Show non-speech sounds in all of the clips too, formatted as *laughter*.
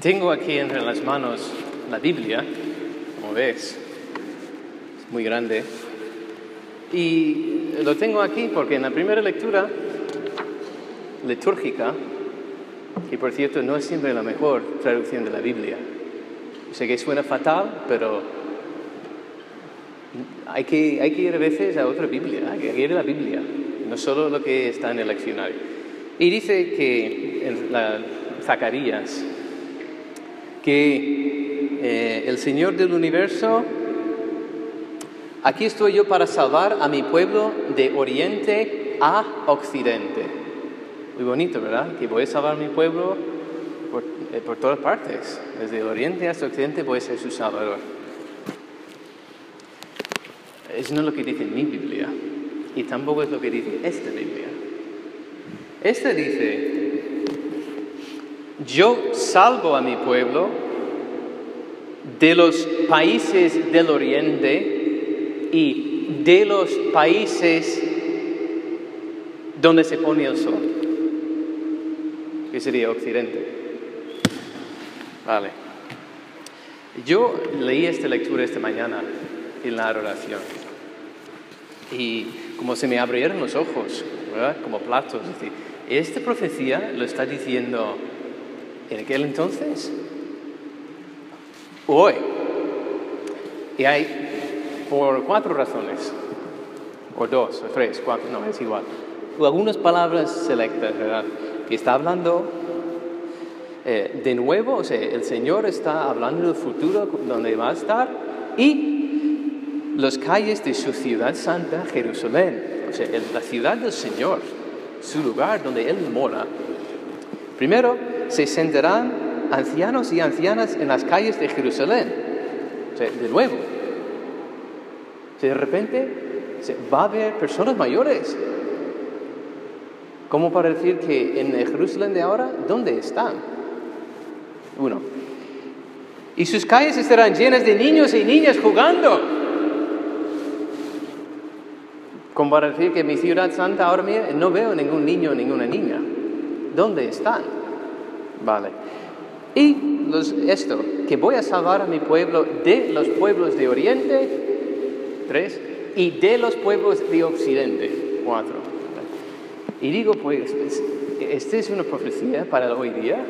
Tengo aquí entre las manos la Biblia, como ves, es muy grande. Y lo tengo aquí porque en la primera lectura litúrgica, y por cierto no es siempre la mejor traducción de la Biblia, sé que suena fatal, pero hay que, hay que ir a veces a otra Biblia, hay que ir a la Biblia, no solo lo que está en el leccionario. Y dice que en la Zacarías, que eh, el Señor del universo, aquí estoy yo para salvar a mi pueblo de oriente a occidente. Muy bonito, ¿verdad? Que voy a salvar a mi pueblo por, eh, por todas partes. Desde oriente hasta occidente voy a ser su salvador. Eso no es lo que dice mi Biblia. Y tampoco es lo que dice esta Biblia. Esta dice, yo salvo a mi pueblo de los países del oriente y de los países donde se pone el sol, que sería occidente. Vale. Yo leí esta lectura esta mañana en la oración y como se me abrieron los ojos. Como platos. Es decir, esta profecía lo está diciendo en aquel entonces, hoy. Y hay por cuatro razones, o dos, o tres, cuatro, no, es igual. Algunas palabras selectas, ¿verdad? Que está hablando eh, de nuevo, o sea, el Señor está hablando del futuro, donde va a estar, y las calles de su ciudad santa, Jerusalén, o sea, la ciudad del Señor, su lugar donde Él mora. Primero, se sentarán ancianos y ancianas en las calles de Jerusalén. de nuevo. de repente va a haber personas mayores. ¿Cómo para decir que en Jerusalén de ahora, ¿dónde están? Uno. Y sus calles estarán llenas de niños y niñas jugando. Como para decir que mi ciudad santa ahora no veo ningún niño o ninguna niña. ¿Dónde están? Vale. Y esto, que voy a salvar a mi pueblo de los pueblos de Oriente, tres, y de los pueblos de Occidente, cuatro. Y digo, pues, esta es una profecía para hoy día,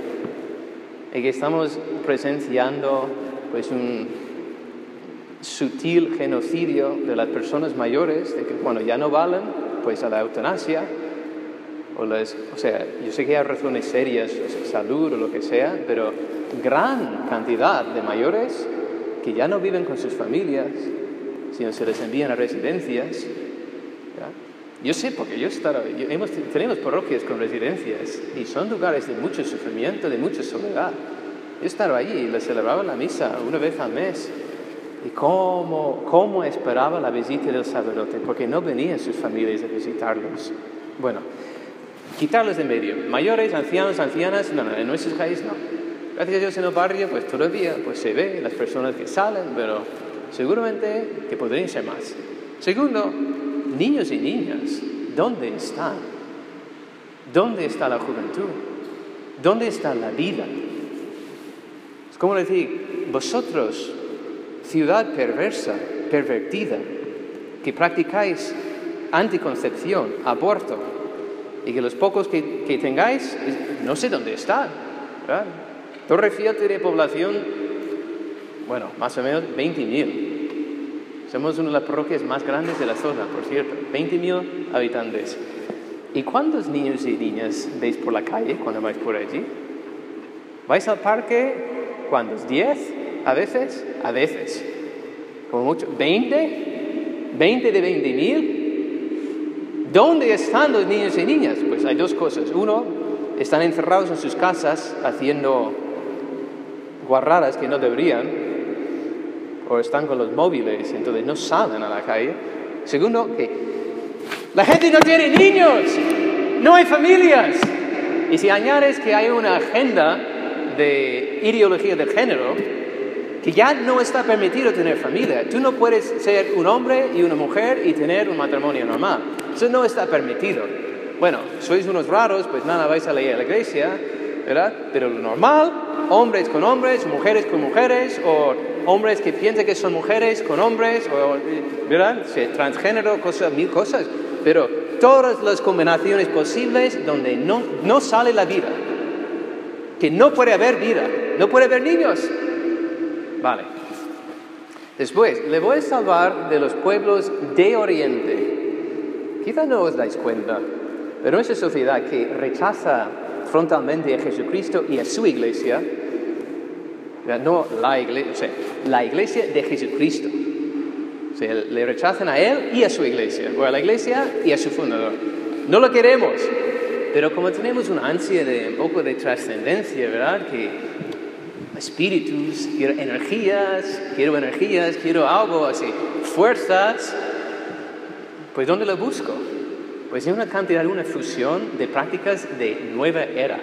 en que estamos presenciando pues un sutil genocidio de las personas mayores, de que cuando ya no valen, pues a la eutanasia, o, sea, yo sé que hay razones serias, salud o lo que sea, pero gran cantidad de mayores que ya no viven con sus familias, sino se les envían a residencias. Yo sé, porque yo, estado, hemos, tenemos parroquias con residencias y son lugares de mucho sufrimiento, de mucha soledad. Yo estaba allí y les celebraba la misa una vez al mes. Y cómo, cómo esperaba la visita del sacerdote, porque no venían sus familias a visitarlos. Bueno, quitarlos de medio. Mayores, ancianos, ancianas, no, no, en nuestros países no. Gracias a Dios en el barrio, pues todavía pues, se ve las personas que salen, pero seguramente que podrían ser más. Segundo, niños y niñas, ¿dónde están? ¿Dónde está la juventud? ¿Dónde está la vida? Es como decir, vosotros, ciudad perversa, pervertida, que practicáis anticoncepción, aborto, y que los pocos que, tengáis, no sé dónde están. Torre Fiat de población, bueno, más o menos 20.000. Somos una de las parroquias más grandes de la zona, por cierto, 20.000 habitantes. ¿Y cuántos niños y niñas veis por la calle cuando vais por allí? ¿Vais al parque? ¿Cuántos? ¿10? ¿A veces? A veces. Como mucho. ¿20? ¿20 de 20.000? ¿Dónde están los niños y niñas? Pues hay dos cosas. Uno, están encerrados en sus casas haciendo guarradas que no deberían, o están con los móviles, entonces no salen a la calle. Segundo, que la gente no tiene niños, no hay familias. Y si añades que hay una agenda de ideología de género, que ya no está permitido tener familia. Tú no puedes ser un hombre y una mujer y tener un matrimonio normal. Eso no está permitido. Bueno, sois unos raros, pues nada, vais a la iglesia, ¿verdad? Pero lo normal, hombres con hombres, mujeres con mujeres, o hombres que piensan que son mujeres con hombres, o, ¿verdad? Transgénero, cosas, mil cosas. Pero todas las combinaciones posibles donde no, no sale la vida. Que no puede haber vida, no puede haber niños. Vale. Después, le voy a salvar de los pueblos de Oriente. Quizá no os dais cuenta, pero esa sociedad que rechaza frontalmente a Jesucristo y a su iglesia, no la iglesia, la iglesia de Jesucristo. O sea, le rechazan a él y a su iglesia, o a la iglesia y a su fundador. No lo queremos, pero como tenemos una ansia de un poco de trascendencia, ¿verdad? Que espíritus, quiero energías, quiero energías, quiero algo así, fuerzas, pues ¿dónde lo busco? Pues en una cantidad, una fusión de prácticas de nueva era,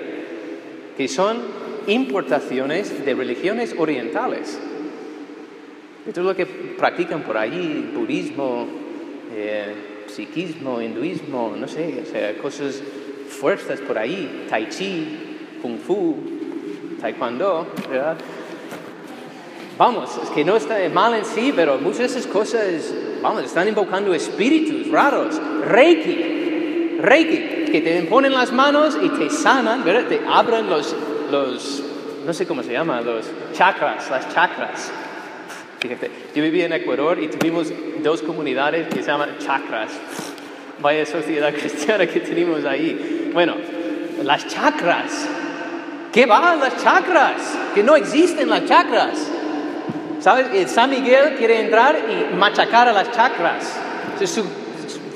que son importaciones de religiones orientales. Esto es lo que practican por allí, budismo, eh, psiquismo, hinduismo, no sé, o sea, cosas, fuerzas por ahí, tai chi, kung fu, taekwondo, ¿verdad? Vamos, es que no está mal en sí, pero muchas de esas cosas, vamos, están invocando espíritus raros, reiki, Reiki, que te ponen las manos y te sanan, ¿verdad? Te abren los, los, no sé cómo se llama, los chakras, las chakras. Fíjate, yo viví en Ecuador y tuvimos dos comunidades que se llaman chakras. Vaya sociedad *laughs* cristiana que tenemos ahí. Bueno, las chakras. ¿Qué van las chakras? Que no existen las chakras. ¿Sabes? San Miguel quiere entrar y machacar a las chakras.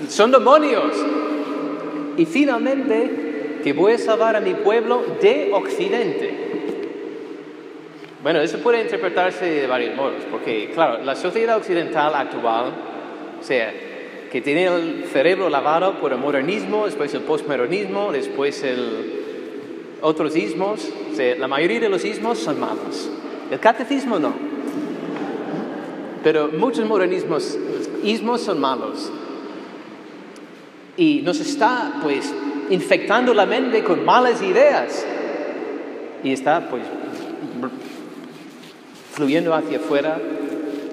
Son demonios. Y finalmente, que voy a salvar a mi pueblo de Occidente. Bueno, eso puede interpretarse de varios modos, porque claro, la sociedad occidental actual, o sea, que tiene el cerebro lavado por el modernismo, después el postmodernismo, después el otros ismos, o sea, la mayoría de los ismos son malos. El catecismo no. Pero muchos modernismos, ismos son malos y nos está pues infectando la mente con malas ideas y está pues fluyendo hacia afuera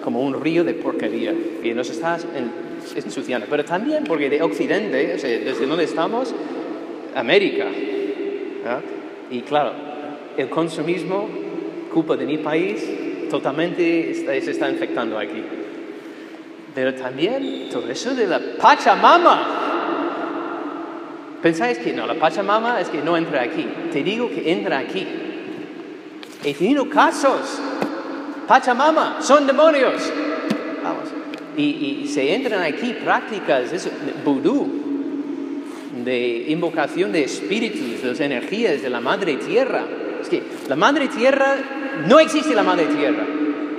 como un río de porquería y nos está ensuciando. Pero también porque de Occidente, o sea, desde donde estamos, América. Y claro, el consumismo, culpa de mi país, totalmente se está infectando aquí. Pero también todo eso de la Pachamama, Pensáis que no, la Pachamama es que no entra aquí. Te digo que entra aquí. He tenido casos. Pachamama, son demonios. Vamos. Y, se entran aquí prácticas, eso, vudú, de invocación de espíritus, de las energías de la madre tierra. Es que la madre tierra, no existe la madre tierra.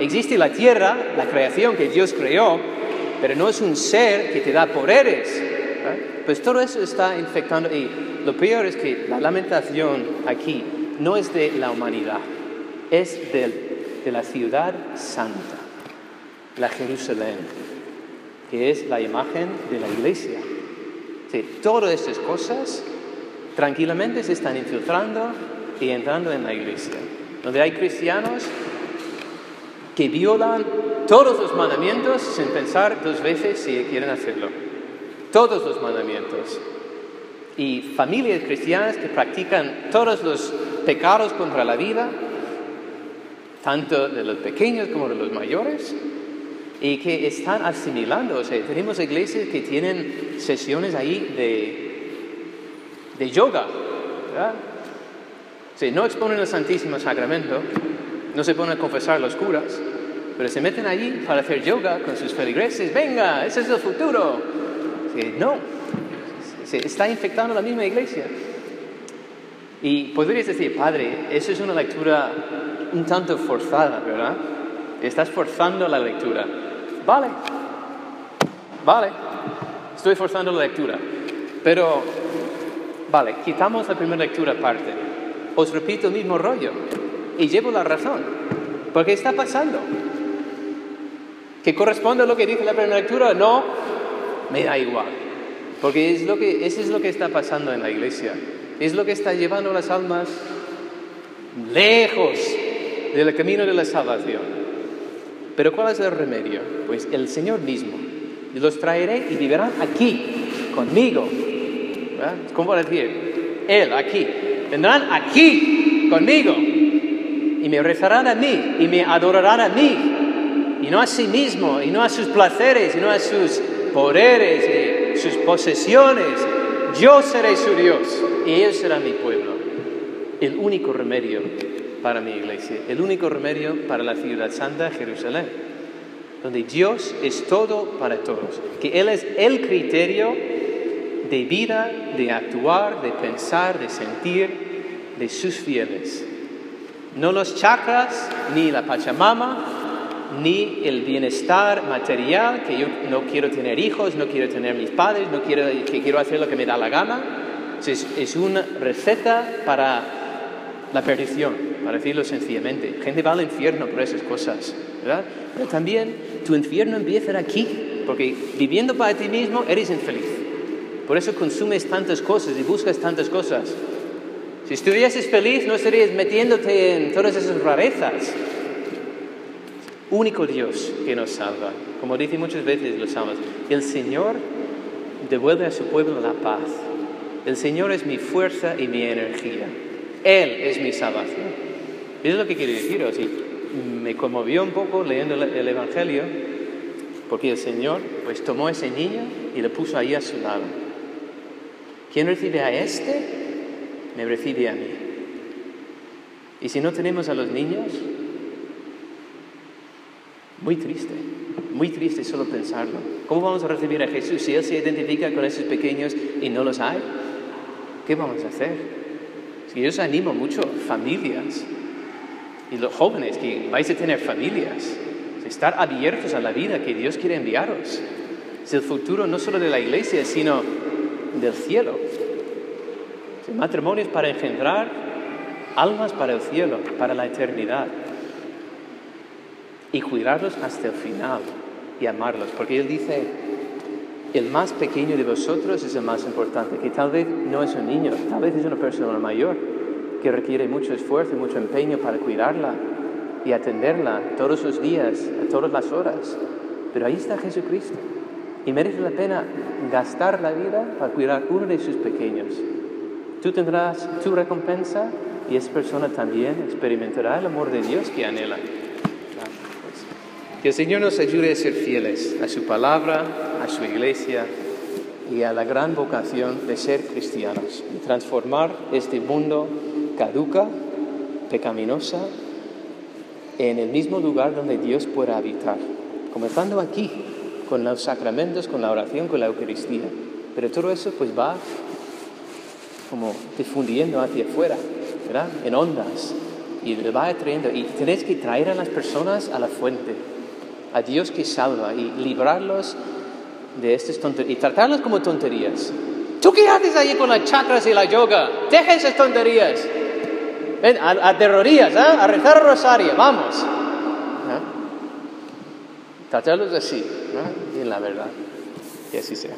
Existe la tierra, la creación que Dios creó, pero no es un ser que te da poderes pues todo eso está infectando y lo peor es que la lamentación aquí no es de la humanidad, es de, de la ciudad santa, la Jerusalén, que es la imagen de la iglesia. todas estas cosas tranquilamente se están infiltrando y entrando en la iglesia, donde hay cristianos que violan todos los mandamientos sin pensar dos veces si quieren hacerlo todos los mandamientos. Y familias cristianas que practican todos los pecados contra la vida, tanto de los pequeños como de los mayores, y que están asimilando. O sea, tenemos iglesias que tienen sesiones ahí de, de yoga. ¿verdad? No exponen el Santísimo Sacramento, no se ponen a confesar los curas, pero se meten allí para hacer yoga con sus feligreses. Venga, ese es el futuro no, se está infectando la misma iglesia. Y podrías decir, padre, eso es una lectura un tanto forzada, ¿verdad? Estás forzando la lectura. Vale, vale, estoy forzando la lectura. Pero, vale, quitamos la primera lectura aparte. Os repito el mismo rollo y llevo la razón. Porque está pasando. ¿Que corresponde a lo que dice la primera lectura? No, me da igual. Porque es lo que, eso es lo que está pasando en la iglesia. Es lo que está llevando las almas lejos del camino de la salvación. Pero ¿cuál es el remedio? Pues el Señor mismo. Los traeré y vivirán aquí, conmigo. Es como decir, Él aquí. Vendrán aquí, conmigo. Y me rezarán a mí, y me adorarán a mí. Y no a sí mismo, y no a sus placeres, y no a sus poderes, y sus posesiones. Yo seré su Dios, y ellos serán mi pueblo. El único remedio para mi iglesia, el único remedio para la ciudad santa, Jerusalén, donde Dios es todo para todos, que Él es el criterio de vida, de actuar, de pensar, de sentir de sus fieles. No los chakras, ni la Pachamama, ni el bienestar material, que yo no quiero tener hijos, no quiero tener mis padres, no quiero, que quiero hacer lo que me da la gana. Es, una receta para la perdición, para decirlo sencillamente. Gente va al infierno por esas cosas, ¿verdad? Pero también tu infierno empieza aquí, porque viviendo para ti mismo eres infeliz. Por eso consumes tantas cosas y buscas tantas cosas. Si estuvieses feliz, no estarías metiéndote en todas esas rarezas. Único Dios que nos salva. Como dice muchas veces los salmos, el Señor devuelve a su pueblo la paz. El Señor es mi fuerza y mi energía. Él es mi salvación. Es lo que quiero deciros. Y me conmovió un poco leyendo el Evangelio, porque el Señor pues tomó a ese niño y lo puso ahí a su lado. ¿Quién recibe a este? Me recibe a mí. Y si no tenemos a los niños, muy triste, muy triste solo pensarlo. ¿Cómo vamos a recibir a Jesús si Él se identifica con esos pequeños y no los hay? ¿Qué vamos a hacer? Si yo os animo mucho, familias y los jóvenes que vais a tener familias, estar abiertos a la vida que Dios quiere enviaros. Es el futuro no solo de la iglesia, sino del cielo. El matrimonio es para engendrar almas para el cielo, para la eternidad. Y cuidarlos hasta el final y amarlos. Porque Él dice, el más pequeño de vosotros es el más importante, que tal vez no es un niño, tal vez es una persona mayor que requiere mucho esfuerzo y mucho empeño para cuidarla y atenderla todos los días, a todas las horas. Pero ahí está Jesucristo. Y merece la pena gastar la vida para cuidar uno de sus pequeños. Tú tendrás tu recompensa y esa persona también experimentará el amor de Dios que anhela. Que el Señor nos ayude a ser fieles a su palabra, a su iglesia y a la gran vocación de ser cristianos, de transformar este mundo caduca, pecaminosa, en el mismo lugar donde Dios pueda habitar, comenzando aquí, con los sacramentos, con la oración, con la Eucaristía. Pero todo eso pues va como difundiendo hacia afuera, ¿verdad? En ondas. Y le va atrayendo. Y tenéis que traer a las personas a la fuente, a Dios que salva y librarlos de estas tonterías. Y tratarlos como tonterías. ¿Tú qué haces allí con las chakras y la yoga? Deja esas tonterías. Ven, a, a terrorías, ¿eh? a rezar rosario, vamos. Tratarlos así, ¿no? en la verdad. Y así sea.